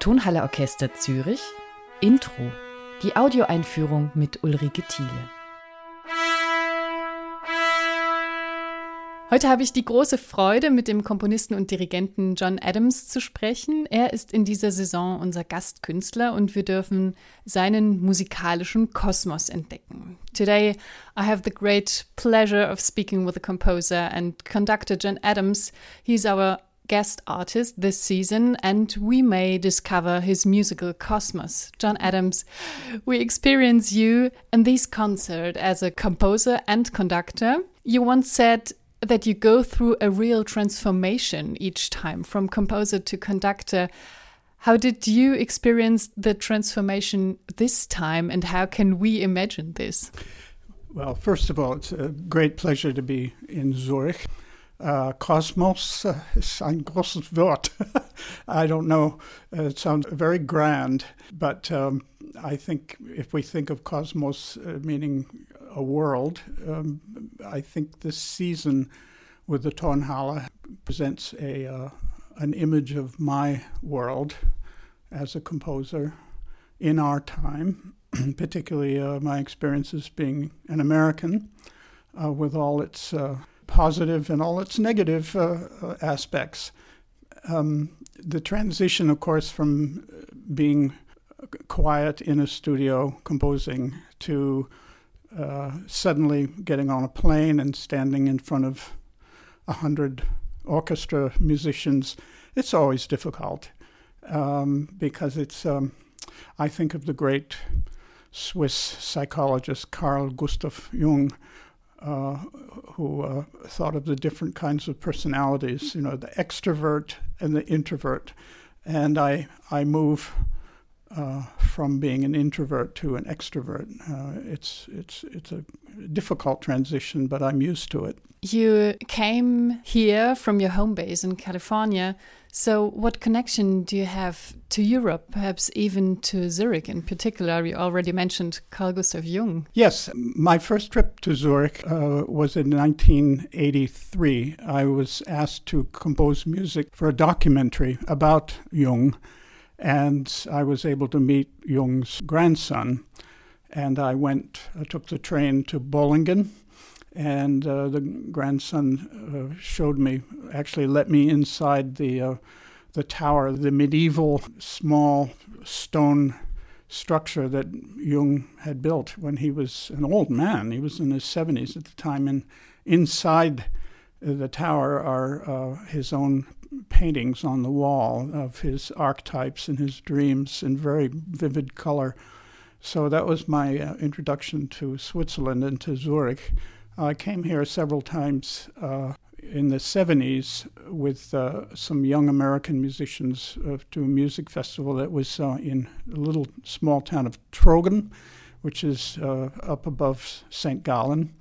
Tonhalle Orchester Zürich Intro. Die Audioeinführung mit Ulrike Thiele. Heute habe ich die große Freude, mit dem Komponisten und Dirigenten John Adams zu sprechen. Er ist in dieser Saison unser Gastkünstler und wir dürfen seinen musikalischen Kosmos entdecken. Today I have the great pleasure of speaking with the composer and conductor John Adams. He's our guest artist this season, and we may discover his musical cosmos. John Adams, we experience you in this concert as a composer and conductor. You once said that you go through a real transformation each time from composer to conductor. How did you experience the transformation this time, and how can we imagine this? Well, first of all, it's a great pleasure to be in Zurich. Uh, Kosmos uh, ist ein großes Wort. I don't know, it sounds very grand, but um, I think if we think of cosmos uh, meaning a world. Um, I think this season with the Tonhalle presents a uh, an image of my world as a composer in our time, particularly uh, my experiences being an American, uh, with all its uh, positive and all its negative uh, uh, aspects. Um, the transition, of course, from being quiet in a studio composing to uh, suddenly getting on a plane and standing in front of a hundred orchestra musicians, it's always difficult um, because it's. Um, I think of the great Swiss psychologist Carl Gustav Jung, uh, who uh, thought of the different kinds of personalities, you know, the extrovert and the introvert, and I I move uh, from being an introvert to an extrovert. Uh, it's it's it's a difficult transition, but I'm used to it. You came here from your home base in California. So, what connection do you have to Europe, perhaps even to Zurich in particular? You already mentioned Carl Gustav Jung. Yes, my first trip to Zurich uh, was in 1983. I was asked to compose music for a documentary about Jung and I was able to meet Jung's grandson. And I went, I took the train to Bollingen, and uh, the grandson uh, showed me, actually let me inside the uh, the tower, the medieval small stone structure that Jung had built when he was an old man. He was in his 70s at the time, and inside the tower are uh, his own paintings on the wall of his archetypes and his dreams in very vivid color. So that was my uh, introduction to Switzerland and to Zurich. I came here several times uh, in the 70s with uh, some young American musicians uh, to a music festival that was uh, in a little small town of Trogen, which is uh, up above St. Gallen.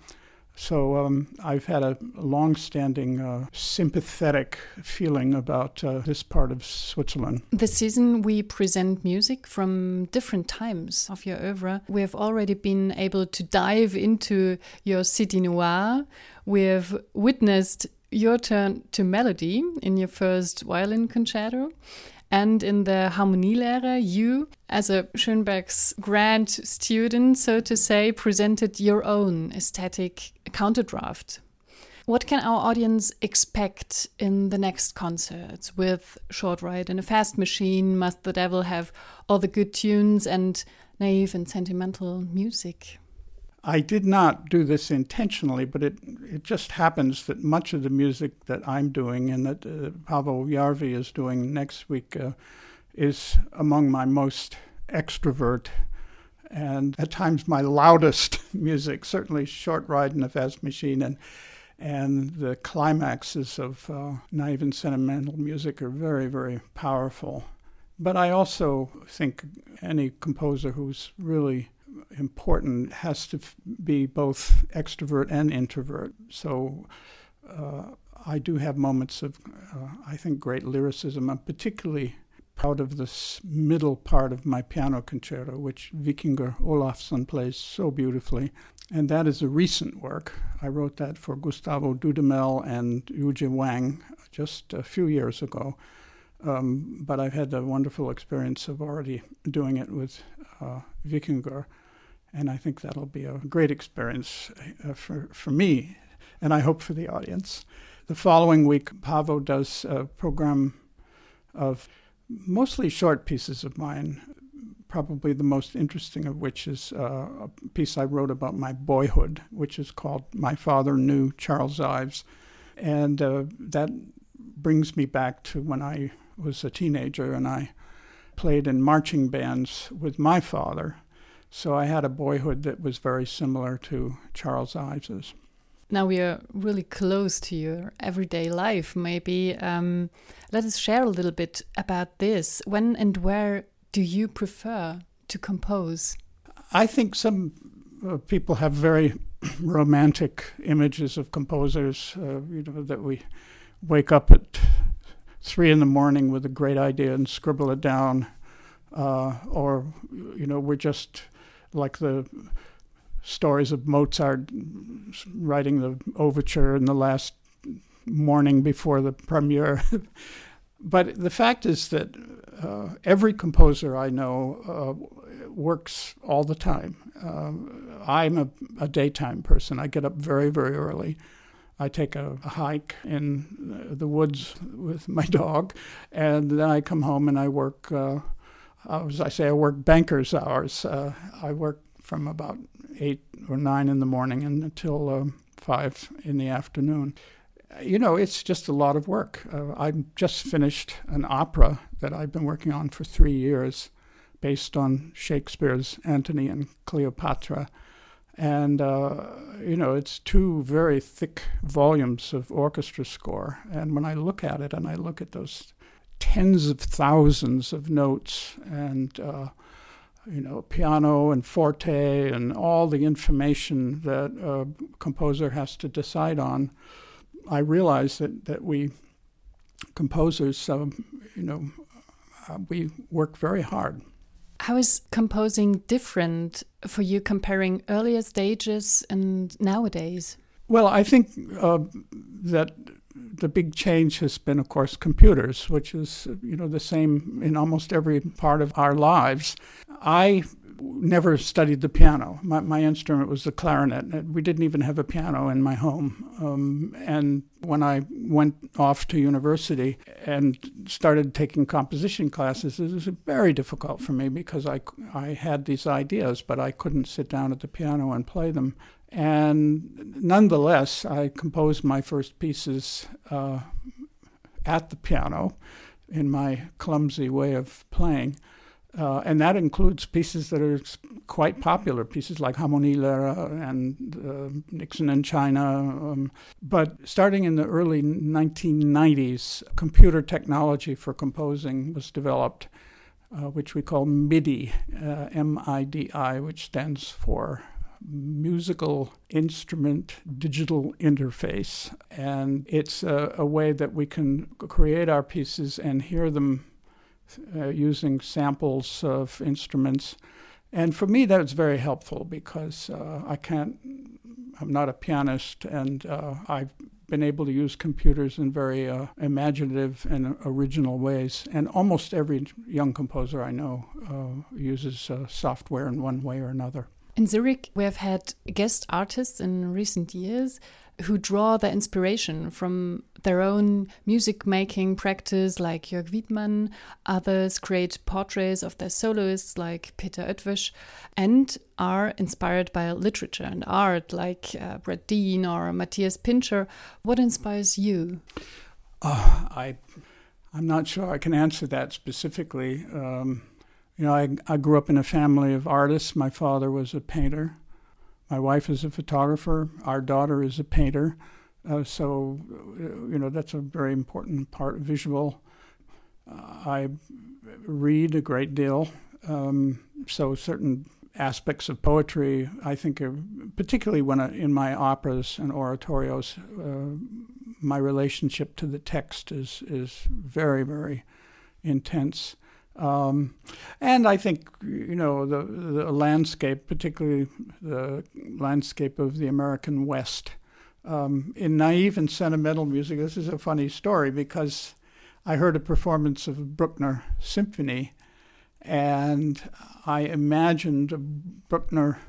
So um, I've had a long-standing uh, sympathetic feeling about uh, this part of Switzerland. This season, we present music from different times of your oeuvre. We have already been able to dive into your City Noir. We have witnessed your turn to melody in your first violin concerto. And in the Harmonielehre, you, as a Schoenberg's grad student, so to say, presented your own aesthetic counterdraft. What can our audience expect in the next concerts with Short Ride in a Fast Machine? Must the Devil have all the good tunes and naive and sentimental music? I did not do this intentionally, but it it just happens that much of the music that I'm doing and that uh, Paavo Järvi is doing next week uh, is among my most extrovert and at times my loudest music. Certainly, "Short Ride in a Fast Machine" and and the climaxes of uh, naive and sentimental music are very very powerful. But I also think any composer who's really important has to f- be both extrovert and introvert. So uh, I do have moments of, uh, I think, great lyricism. I'm particularly proud of this middle part of my piano concerto, which Víkingur Ólafsson plays so beautifully. And that is a recent work. I wrote that for Gustavo Dudamel and Yuja Wang just a few years ago. Um, but I've had the wonderful experience of already doing it with uh, Víkingur, and I think that'll be a great experience uh, for, for me, and I hope for the audience. The following week, Paavo does a program of mostly short pieces of mine, probably the most interesting of which is uh, a piece I wrote about my boyhood, which is called My Father Knew Charles Ives. And uh, that brings me back to when I was a teenager and I played in marching bands with my father. So I had a boyhood that was very similar to Charles Ives's. Now we are really close to your everyday life. Maybe um, let us share a little bit about this. When and where do you prefer to compose? I think some uh, people have very romantic images of composers. Uh, you know that we wake up at three in the morning with a great idea and scribble it down, uh, or you know we're just like the stories of Mozart writing the overture in the last morning before the premiere. but the fact is that uh, every composer I know uh, works all the time. Uh, I'm a, a, daytime person. I get up very, very early. I take a, a, hike in the woods with my dog, and then I come home and I work. Uh, as I say, I work banker's hours. Uh, I work from about eight or nine in the morning until uh, five in the afternoon. You know, it's just a lot of work. Uh, I just finished an opera that I've been working on for three years, based on Shakespeare's Antony and Cleopatra. And, uh, you know, it's two very thick volumes of orchestra score. And when I look at it and I look at those tens of thousands of notes and uh, you know, piano and forte and all the information that a composer has to decide on, I realize that, that we composers, um, you know, uh, we work very hard. How is composing different for you comparing earlier stages and nowadays? Well, I think uh, that the big change has been, of course, computers, which is you know the same in almost every part of our lives. I never studied the piano. My, my instrument was the clarinet. We didn't even have a piano in my home. Um, and when I went off to university and started taking composition classes, it was very difficult for me because I, I had these ideas, but I couldn't sit down at the piano and play them. And nonetheless, I composed my first pieces uh, at the piano in my clumsy way of playing. Uh, and that includes pieces that are quite popular, pieces like Harmonielehre and uh, Nixon in China. Um, but starting in the early 1990s, computer technology for composing was developed, uh, which we call MIDI, M I D I, which stands for musical instrument digital interface. And it's a, a, way that we can create our pieces and hear them uh, using samples of instruments. And for me, that's very helpful because uh, I can't, I'm not a pianist, and uh, I've been able to use computers in very uh, imaginative and original ways. And almost every young composer I know uh, uses uh, software in one way or another. In Zurich, we have had guest artists in recent years who draw their inspiration from their own music making practice, like Jörg Widmann. Others create portraits of their soloists, like Peter Eötvös, and are inspired by literature and art, like uh, Brett Dean or Matthias Pintscher. What inspires you? Uh, I, I'm not sure I can answer that specifically. Um, you know, I, I grew up in a family of artists. My father was a painter. My wife is a photographer. Our daughter is a painter. Uh, so, you know, that's a very important part, of visual. Uh, I read a great deal. Um, so, certain aspects of poetry, I think, are, particularly when I, in my operas and oratorios, uh, my relationship to the text is, is very, very intense. Um, and I think you know the the landscape, particularly the landscape of the American West. Um, in naive and sentimental music, this is a funny story because I heard a performance of Bruckner symphony, and I imagined Bruckner,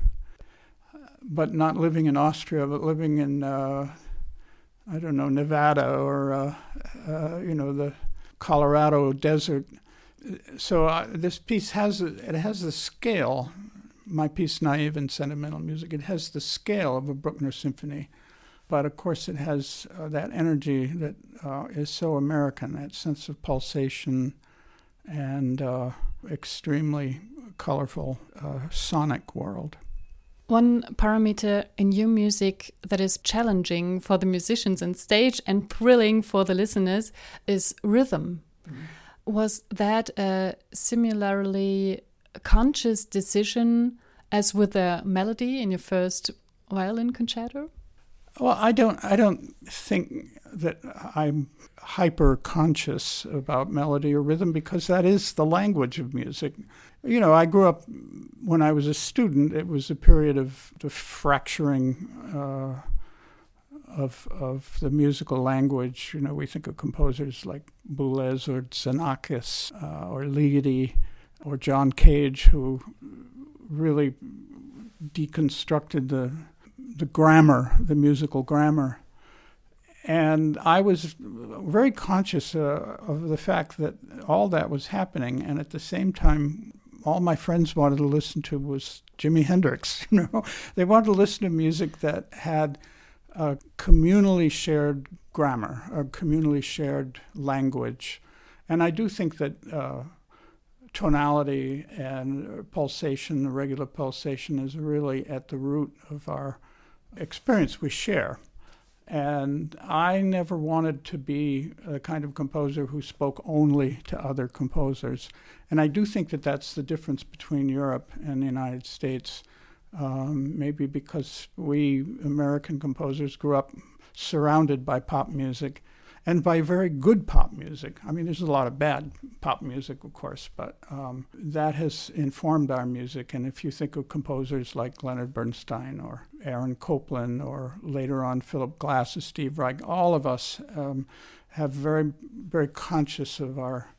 but not living in Austria, but living in, uh, I don't know, Nevada or, uh, uh, you know, the Colorado desert. So uh, this piece has it has the scale. My piece, naive and sentimental music, it has the scale of a Bruckner symphony but of course it has uh, that energy that uh, is so American, that sense of pulsation and uh, extremely colorful uh, sonic world. One parameter in your music that is challenging for the musicians on stage and thrilling for the listeners is rhythm. Mm -hmm. Was that a similarly conscious decision as with the melody in your first violin concerto? Well, I don't. I don't think that I'm hyper conscious about melody or rhythm because that is the language of music. You know, I grew up when I was a student. It was a period of the fracturing uh, of of the musical language. You know, we think of composers like Boulez or Xenakis uh, or Ligeti or John Cage, who really deconstructed the the grammar, the musical grammar. And I was very conscious uh, of the fact that all that was happening, and at the same time, all my friends wanted to listen to was Jimi Hendrix. You know, they wanted to listen to music that had a communally shared grammar, a communally shared language, and I do think that uh, tonality and pulsation, regular pulsation, is really at the root of our experience we share. And I never wanted to be a kind of composer who spoke only to other composers. And I do think that that's the difference between Europe and the United States. Um, maybe because we American composers grew up surrounded by pop music and by very good pop music. I mean, there's a lot of bad pop music, of course, but um, that has informed our music. And if you think of composers like Leonard Bernstein or Aaron Copland or later on Philip Glass or Steve Reich, all of us um, have very, very conscious of our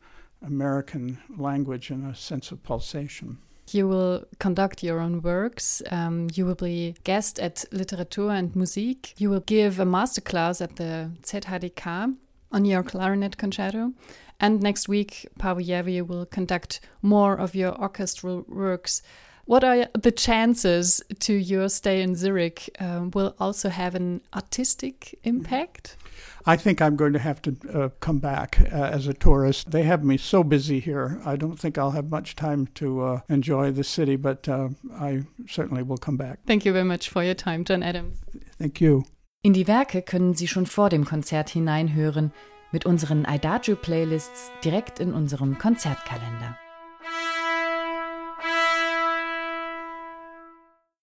American language and a sense of pulsation. You will conduct your own works. Um, you will be guest at Literatur and Musik. You will give a masterclass at the ZHDK on your clarinet concerto. And next week, Paavo Järvi will conduct more of your orchestral works. What are the chances to your stay in Zurich um, will also have an artistic impact? I think I'm going to have to uh, come back uh, as a tourist. They have me so busy here. I don't think I'll have much time to uh, enjoy the city, but uh, I certainly will come back. Thank you very much for your time, John Adams. Thank you. In die Werke können Sie schon vor dem Konzert hineinhören mit unseren Adagio Playlists direkt in unserem Konzertkalender.